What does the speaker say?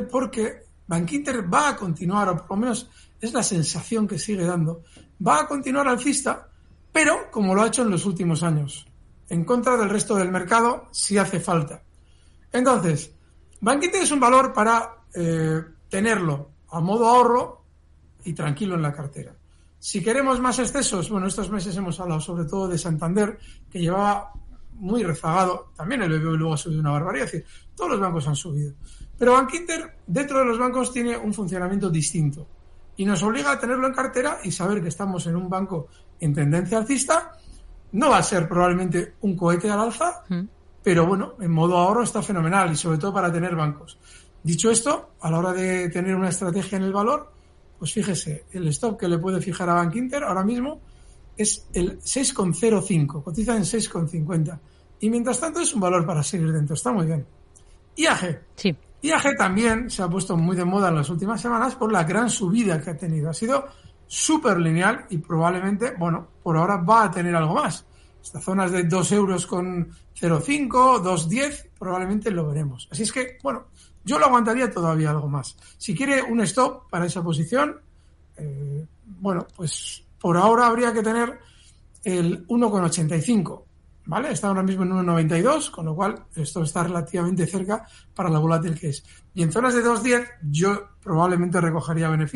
porque Bankinter va a continuar, o por lo menos es la sensación que sigue dando, va a continuar alcista, pero como lo ha hecho en los últimos años, en contra del resto del mercado si hace falta. Entonces, Bankinter es un valor para eh, tenerlo a modo ahorro y tranquilo en la cartera. Si queremos más excesos, bueno, estos meses hemos hablado sobre todo de Santander, que llevaba muy rezagado, también el BBV luego ha subido una barbaridad, es decir, todos los bancos han subido. Pero Bankinter, dentro de los bancos, tiene un funcionamiento distinto y nos obliga a tenerlo en cartera y saber que estamos en un banco en tendencia alcista. No va a ser probablemente un cohete al alza, mm. pero bueno, en modo ahorro está fenomenal y sobre todo para tener bancos. Dicho esto, a la hora de tener una estrategia en el valor, pues fíjese, el stop que le puede fijar a Bank Inter ahora mismo es el 6,05, cotiza en 6,50. Y mientras tanto es un valor para seguir dentro, está muy bien. IAG. Sí. IAG también se ha puesto muy de moda en las últimas semanas por la gran subida que ha tenido. Ha sido súper lineal y probablemente, bueno, por ahora va a tener algo más. Estas zonas de 2 euros con 0,5, 2,10, probablemente lo veremos. Así es que, bueno, yo lo aguantaría todavía algo más. Si quiere un stop para esa posición, eh, bueno, pues por ahora habría que tener el 1,85. ¿Vale? Está ahora mismo en 1,92, con lo cual esto está relativamente cerca para la volátil que es. Y en zonas de 2,10 yo probablemente recogería beneficios.